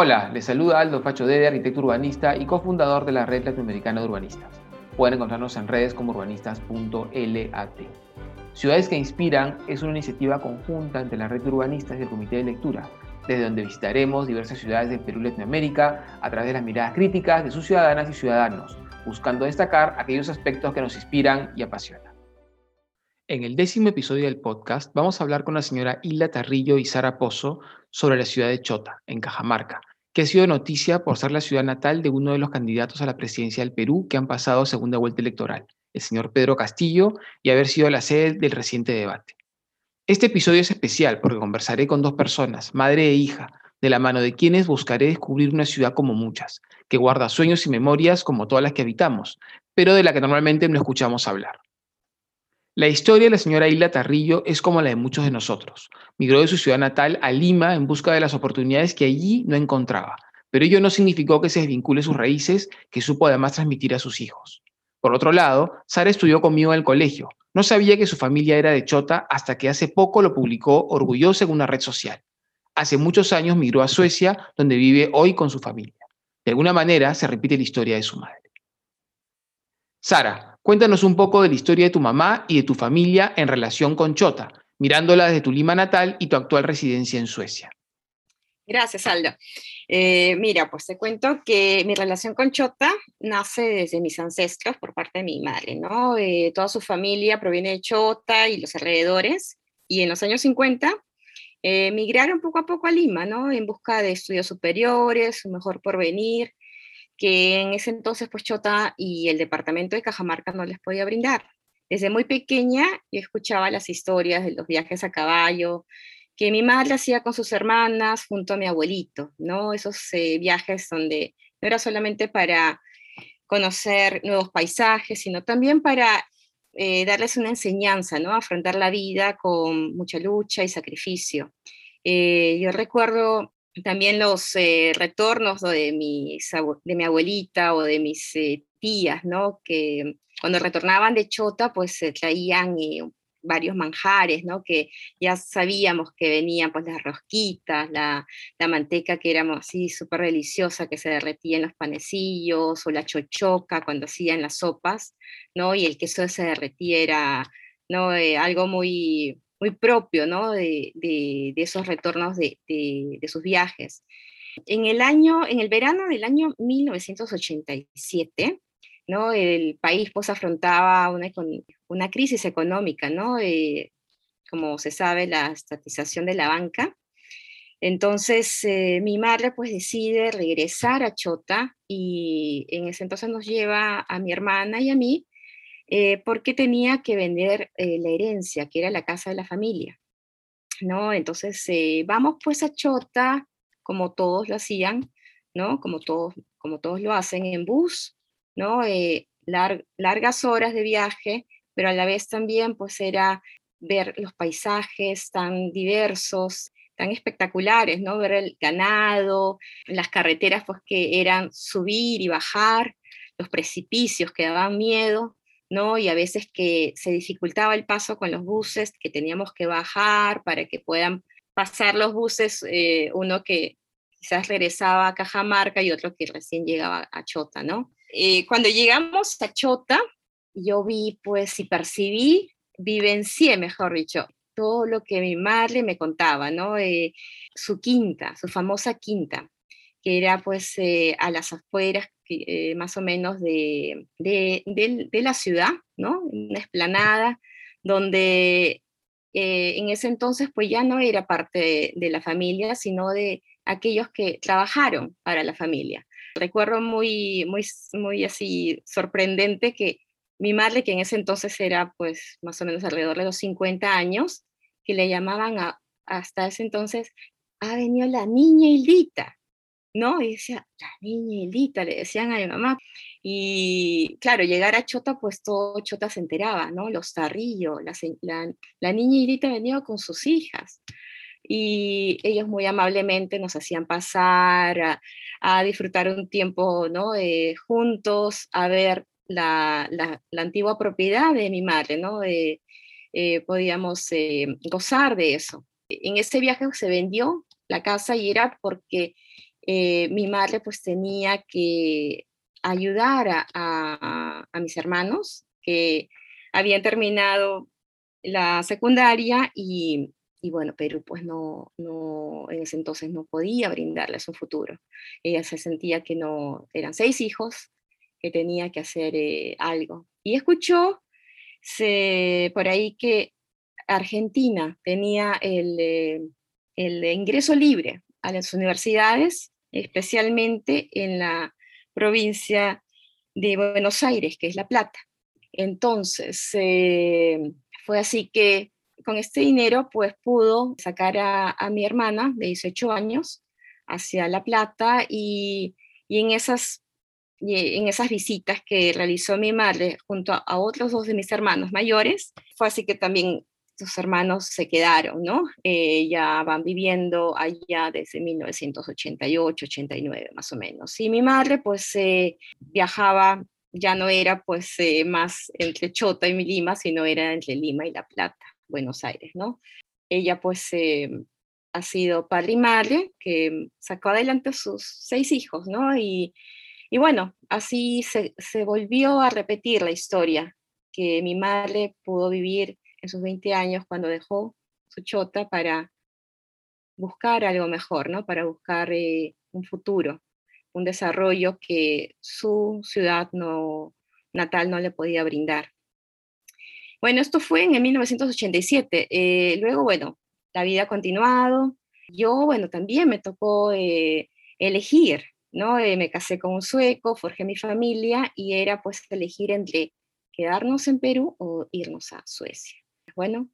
Hola, les saluda Aldo Facho Dede, arquitecto urbanista y cofundador de la Red Latinoamericana de Urbanistas. Pueden encontrarnos en redes como urbanistas.lat. Ciudades que Inspiran es una iniciativa conjunta entre la Red de Urbanistas y el Comité de Lectura, desde donde visitaremos diversas ciudades de Perú y Latinoamérica a través de las miradas críticas de sus ciudadanas y ciudadanos, buscando destacar aquellos aspectos que nos inspiran y apasionan. En el décimo episodio del podcast vamos a hablar con la señora Hilda Tarrillo y Sara Pozo sobre la ciudad de Chota, en Cajamarca, que ha sido noticia por ser la ciudad natal de uno de los candidatos a la presidencia del Perú que han pasado segunda vuelta electoral, el señor Pedro Castillo, y haber sido la sede del reciente debate. Este episodio es especial porque conversaré con dos personas, madre e hija, de la mano de quienes buscaré descubrir una ciudad como muchas, que guarda sueños y memorias como todas las que habitamos, pero de la que normalmente no escuchamos hablar. La historia de la señora Hilda Tarrillo es como la de muchos de nosotros. Migró de su ciudad natal a Lima en busca de las oportunidades que allí no encontraba, pero ello no significó que se desvincule sus raíces, que supo además transmitir a sus hijos. Por otro lado, Sara estudió conmigo en el colegio. No sabía que su familia era de Chota hasta que hace poco lo publicó orgulloso en una red social. Hace muchos años migró a Suecia, donde vive hoy con su familia. De alguna manera se repite la historia de su madre. Sara, Cuéntanos un poco de la historia de tu mamá y de tu familia en relación con Chota, mirándola desde tu Lima natal y tu actual residencia en Suecia. Gracias, Aldo. Eh, mira, pues te cuento que mi relación con Chota nace desde mis ancestros por parte de mi madre, ¿no? Eh, toda su familia proviene de Chota y los alrededores, y en los años 50 eh, poco a poco a Lima, ¿no? En busca de estudios superiores, su mejor porvenir, que en ese entonces pues Chota y el departamento de Cajamarca no les podía brindar. Desde muy pequeña yo escuchaba las historias de los viajes a caballo que mi madre hacía con sus hermanas junto a mi abuelito, ¿no? Esos eh, viajes donde no era solamente para conocer nuevos paisajes, sino también para eh, darles una enseñanza, ¿no? Afrontar la vida con mucha lucha y sacrificio. Eh, yo recuerdo también los eh, retornos de, de mi abuelita o de mis eh, tías, ¿no? Que cuando retornaban de Chota, pues se traían eh, varios manjares, ¿no? Que ya sabíamos que venían, pues las rosquitas, la, la manteca que era así súper deliciosa, que se derretía en los panecillos, o la chochoca cuando hacían las sopas, ¿no? Y el queso se derretiera, ¿no? algo muy, muy propio ¿no? de, esos retornos de, sus viajes. En el, año, en el verano del año 1987, ¿no? el país pues, afrontaba una, una crisis económica, ¿no? Eh, como se sabe, la estatización de la banca. Entonces, eh, mi madre pues decide regresar a Chota y en ese entonces nos lleva a mi hermana y a mí eh, porque tenía que vender eh, la herencia, que era la casa de la familia. ¿no? Entonces, eh, vamos pues a Chota, como todos lo hacían, ¿no? Como todos, como todos lo hacen en bus, ¿no? largas horas de viaje, pero a la vez también pues era ver los paisajes tan diversos, tan espectaculares, ¿no? Ver el ganado, las carreteras pues que eran subir y bajar, los precipicios que daban miedo, ¿no? Y a veces que se dificultaba el paso con los buses, que teníamos que bajar para que puedan pasar los buses, eh, uno que quizás regresaba a Cajamarca y otro que recién llegaba a Chota, ¿no? Eh, cuando llegamos a Chota, yo vi, pues, y percibí, vivencié, mejor dicho, todo lo que mi madre me contaba, ¿no? Eh, su quinta, su famosa quinta, que era pues a las afueras eh, más o menos de, la ciudad, ¿no? Una esplanada donde eh, en ese entonces pues ya no era parte de, la familia, sino de aquellos que trabajaron para la familia. Recuerdo muy, muy, muy así sorprendente que mi madre, que en ese entonces era pues más o menos alrededor de los 50 años, que le llamaban hasta ese entonces, ha venido la niña Hildita. ¿No? Y decía, la niña Hilita, le decían a mi mamá. Y claro, llegar a Chota, pues todo Chota se enteraba, ¿no? Los Tarrillo, la, la, niña Hilita venía con sus hijas. Y ellos muy amablemente nos hacían pasar a, disfrutar un tiempo, ¿no? Eh, juntos, a ver la, la, antigua propiedad de mi madre, ¿no? Eh, podíamos eh, gozar de eso. En ese viaje se vendió la casa y era porque eh, mi madre pues tenía que ayudar a, mis hermanos que habían terminado la secundaria y, bueno, Perú pues no, no, en ese entonces no podía brindarles un futuro. Ella se sentía que no, eran seis hijos, que tenía que hacer eh, algo. Y escuchó se, por ahí que Argentina tenía el, eh, el ingreso libre a las universidades, especialmente en la provincia de Buenos Aires, que es La Plata. Entonces, eh, fue así que con este dinero, pues pudo sacar a, mi hermana de 18 años hacia La Plata y, en, esas, en esas visitas que realizó mi madre junto a otros dos de mis hermanos mayores, fue así que también hermanos se quedaron, ¿no? Eh, ya van viviendo allá desde 1988, 89 más o menos. Y mi madre pues eh, viajaba, ya no era pues eh, más entre Chota y Lima, sino era entre Lima y La Plata, Buenos Aires, ¿no? Ella pues ha sido padre y madre que sacó adelante a sus seis hijos, ¿no? Y, y bueno, así se, se volvió a repetir la historia, que mi madre pudo vivir en sus 20 años cuando dejó su chota para buscar algo mejor, ¿no? Para buscar eh, un futuro, un desarrollo que su ciudad no, natal no le podía brindar. Bueno, esto fue en 1987. Eh, luego, bueno, la vida ha continuado. Yo, bueno, también me tocó eh, elegir, ¿no? me casé con un sueco, forjé mi familia y era pues elegir entre quedarnos en Perú o irnos a Suecia bueno,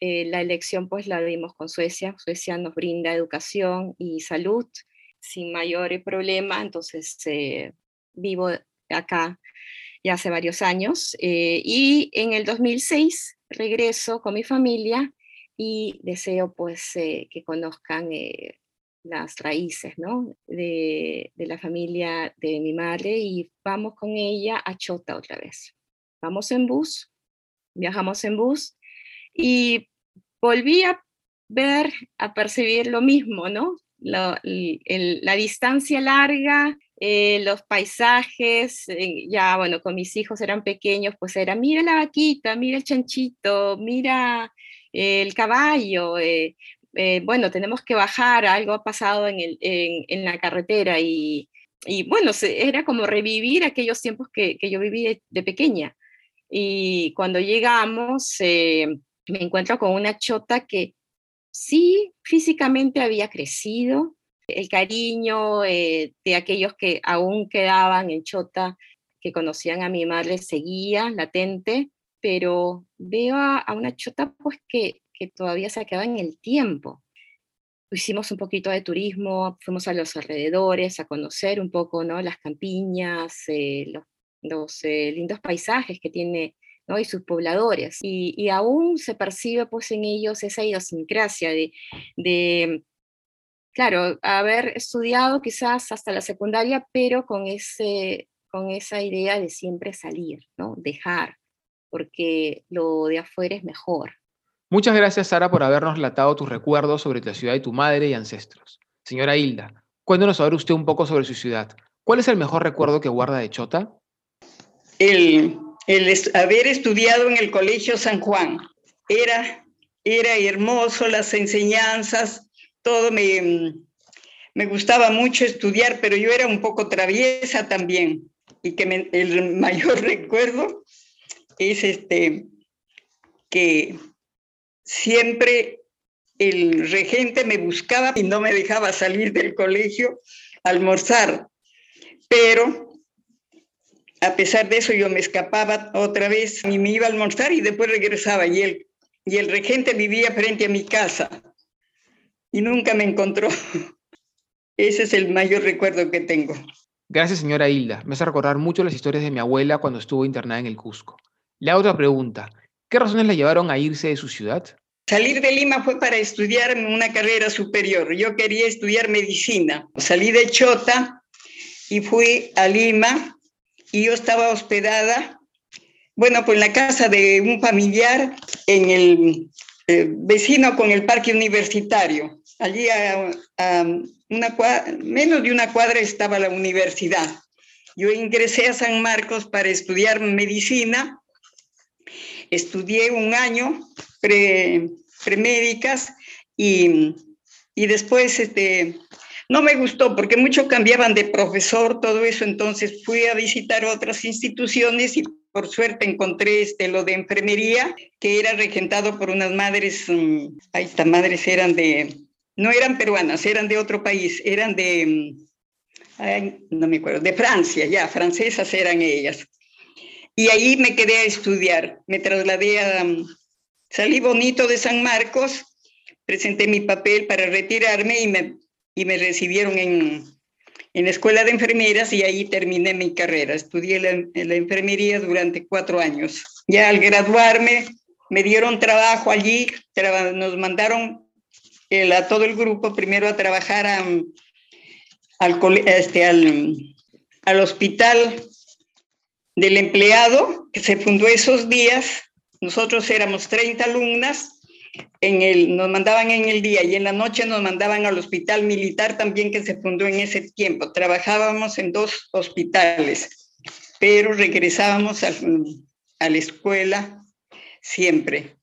eh, la elección pues la dimos con Suecia. Suecia nos brinda educación y salud sin mayor problema, entonces eh, vivo acá ya hace varios años eh, y en el 2006 regreso con mi familia y deseo pues que conozcan las raíces ¿no? de, de, la familia de mi madre y vamos con ella a Chota otra vez. Vamos en bus, viajamos en bus y volví a ver, a percibir lo mismo, ¿no? La, distancia larga, eh, los paisajes, eh, ya bueno, con mis hijos eran pequeños, pues era, mira la vaquita, mira el chanchito, mira el caballo, eh, bueno, tenemos que bajar, algo ha pasado en, el, en, la carretera y, y, bueno, era como revivir aquellos tiempos que, que yo viví de, pequeña. Y cuando llegamos, me encuentro con una chota que sí físicamente había crecido, el cariño eh, de aquellos que aún quedaban en chota, que conocían a mi madre, seguía latente, pero veo a, una chota pues que, que todavía se ha quedado en el tiempo. Hicimos un poquito de turismo, fuimos a los alrededores a conocer un poco ¿no? las campiñas, eh, los, los eh, lindos paisajes que tiene y sus pobladores. Y, aún se percibe pues en ellos esa idiosincrasia de, de, claro, haber estudiado quizás hasta la secundaria, pero con, ese, con esa idea de siempre salir, ¿no? dejar, porque lo de afuera es mejor. Muchas gracias, Sara, por habernos relatado tus recuerdos sobre la ciudad de tu madre y ancestros. Señora Hilda, cuéntanos ahora usted un poco sobre su ciudad. ¿Cuál es el mejor recuerdo que guarda de Chota? El el haber estudiado en el Colegio San Juan. Era, era hermoso, las enseñanzas, todo me, me gustaba mucho estudiar, pero yo era un poco traviesa también. Y que el mayor recuerdo es este, que siempre el regente me buscaba y no me dejaba salir del colegio a almorzar. Pero a pesar de eso yo me escapaba otra vez y me iba a almorzar y después regresaba y el, y el regente vivía frente a mi casa y nunca me encontró. Ese es el mayor recuerdo que tengo. Gracias, señora Hilda. Me hace recordar mucho las historias de mi abuela cuando estuvo internada en el Cusco. La otra pregunta, ¿qué razones la llevaron a irse de su ciudad? Salir de Lima fue para estudiar una carrera superior. Yo quería estudiar medicina. Salí de Chota y fui a Lima y yo estaba hospedada, bueno, pues en la casa de un familiar en el eh, vecino con el parque universitario. allí a, una menos de una cuadra estaba la universidad. Yo ingresé a San Marcos para estudiar medicina. Estudié un año pre, premédicas y, y después este, no me gustó porque mucho cambiaban de profesor, todo eso, entonces fui a visitar otras instituciones y por suerte encontré este, lo de enfermería, que era regentado por unas madres, um, ahí estas madres eran de, no eran peruanas, eran de otro país, eran de, mm, no me acuerdo, de Francia, ya, francesas eran ellas. Y ahí me quedé a estudiar, me trasladé a, mm, salí bonito de San Marcos, presenté mi papel para retirarme y me y me recibieron en, en la escuela de enfermeras y ahí terminé mi carrera. Estudié la, la enfermería durante cuatro años. Ya al graduarme me dieron trabajo allí, nos mandaron a todo el grupo primero a trabajar a, al, este, al hospital del empleado que se fundó esos días. Nosotros éramos 30 alumnas en el, nos mandaban en el día y en la noche nos mandaban al hospital militar también que se fundó en ese tiempo. Trabajábamos en dos hospitales, pero regresábamos a, a la escuela siempre.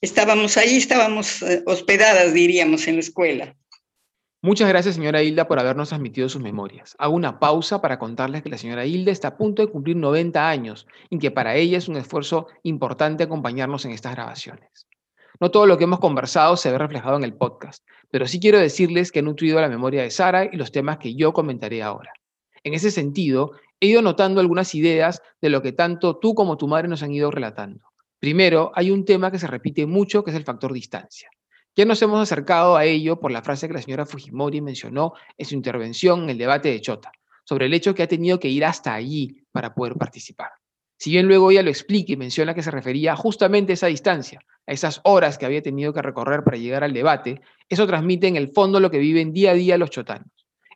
Estábamos ahí, estábamos eh, hospedadas, diríamos, en la escuela. Muchas gracias, señora Hilda, por habernos transmitido sus memorias. Hago una pausa para contarles que la señora Hilda está a punto de cumplir 90 años y que para ella es un esfuerzo importante acompañarnos en estas grabaciones. No todo lo que hemos conversado se ve reflejado en el podcast, pero sí quiero decirles que he nutrido la memoria de Sara y los temas que yo comentaré ahora. En ese sentido, he ido notando algunas ideas de lo que tanto tú como tu madre nos han ido relatando. Primero, hay un tema que se repite mucho, que es el factor distancia. Ya nos hemos acercado a ello por la frase que la señora Fujimori mencionó en su intervención en el debate de Chota, sobre el hecho que ha tenido que ir hasta allí para poder participar. Si bien luego ella lo explica y menciona que se refería justamente a esa distancia, a esas horas que había tenido que recorrer para llegar al debate, eso transmite en el fondo lo que viven día a día los chotanos.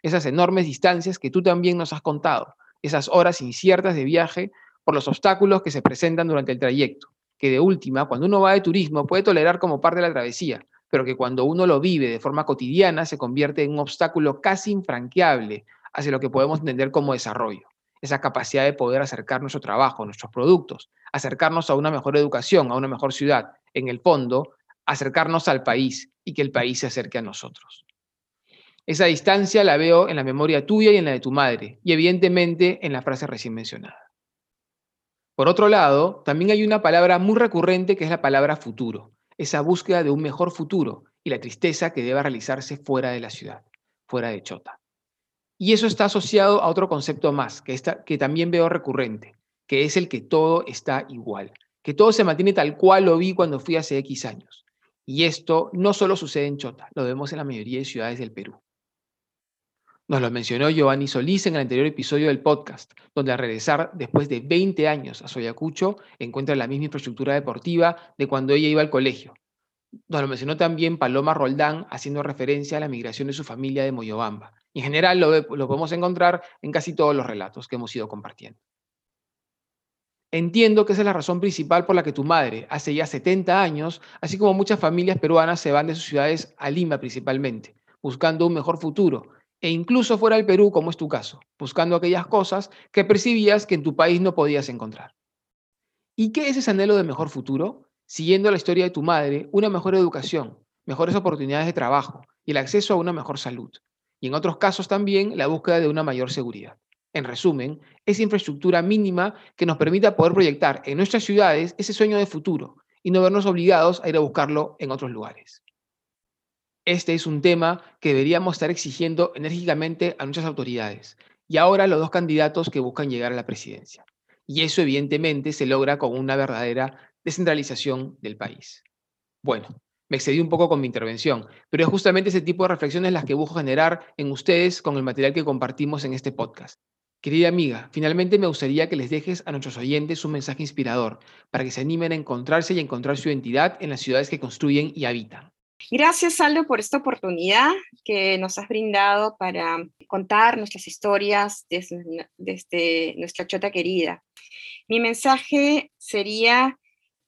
Esas enormes distancias que tú también nos has contado, esas horas inciertas de viaje por los obstáculos que se presentan durante el trayecto, que de última, cuando uno va de turismo, puede tolerar como parte de la travesía, pero que cuando uno lo vive de forma cotidiana se convierte en un obstáculo casi infranqueable hacia lo que podemos entender como desarrollo esa capacidad de poder acercar nuestro trabajo, nuestros productos, acercarnos a una mejor educación, a una mejor ciudad, en el fondo, acercarnos al país y que el país se acerque a nosotros. Esa distancia la veo en la memoria tuya y en la de tu madre, y evidentemente en la frase recién mencionada. Por otro lado, también hay una palabra muy recurrente que es la palabra futuro, esa búsqueda de un mejor futuro y la tristeza que deba realizarse fuera de la ciudad, fuera de Chota. Y eso está asociado a otro concepto más, que, está, que también veo recurrente, que es el que todo está igual, que todo se mantiene tal cual lo vi cuando fui hace X años. Y esto no solo sucede en Chota, lo vemos en la mayoría de ciudades del Perú. Nos lo mencionó Giovanni Solís en el anterior episodio del podcast, donde al regresar después de 20 años a Soyacucho encuentra la misma infraestructura deportiva de cuando ella iba al colegio. Nos lo mencionó también Paloma Roldán haciendo referencia a la migración de su familia de Moyobamba, en general lo, lo podemos encontrar en casi todos los relatos que hemos ido compartiendo. Entiendo que esa es la razón principal por la que tu madre, hace ya 70 años, así como muchas familias peruanas, se van de sus ciudades a Lima principalmente, buscando un mejor futuro, e incluso fuera del Perú, como es tu caso, buscando aquellas cosas que percibías que en tu país no podías encontrar. ¿Y qué es ese anhelo de mejor futuro? Siguiendo la historia de tu madre, una mejor educación, mejores oportunidades de trabajo y el acceso a una mejor salud y en otros casos también la búsqueda de una mayor seguridad. En resumen, esa infraestructura mínima que nos permita poder proyectar en nuestras ciudades ese sueño de futuro y no vernos obligados a ir a buscarlo en otros lugares. Este es un tema que deberíamos estar exigiendo enérgicamente a nuestras autoridades y ahora los dos candidatos que buscan llegar a la presidencia. Y eso evidentemente se logra con una verdadera descentralización del país. Bueno, excedí un poco con mi intervención, pero es justamente ese tipo de reflexiones las que busco generar en ustedes con el material que compartimos en este podcast. Querida amiga, finalmente me gustaría que les dejes a nuestros oyentes un mensaje inspirador para que se animen a encontrarse y encontrar su identidad en las ciudades que construyen y habitan. Gracias, Aldo, por esta oportunidad que nos has brindado para contar nuestras historias desde, desde nuestra chota querida. Mi mensaje sería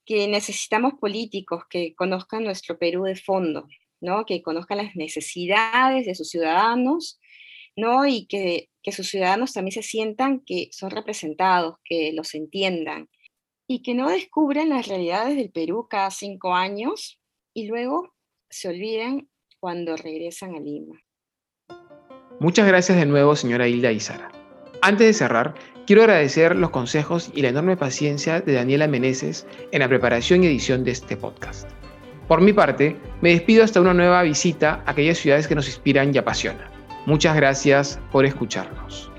que necesitamos políticos que conozcan nuestro Perú de fondo, ¿no? Que conozcan las necesidades de sus ciudadanos, ¿no? Y que, que sus ciudadanos también se sientan que son representados, que los entiendan y que no descubran las realidades del Perú cada cinco años y luego se olviden cuando regresan a Lima. Muchas gracias de nuevo, señora Hilda Izara. Antes de cerrar, quiero agradecer los consejos y la enorme paciencia de Daniela Meneses en la preparación y edición de este podcast. Por mi parte, me despido hasta una nueva visita a aquellas ciudades que nos inspiran y apasionan. Muchas gracias por escucharnos.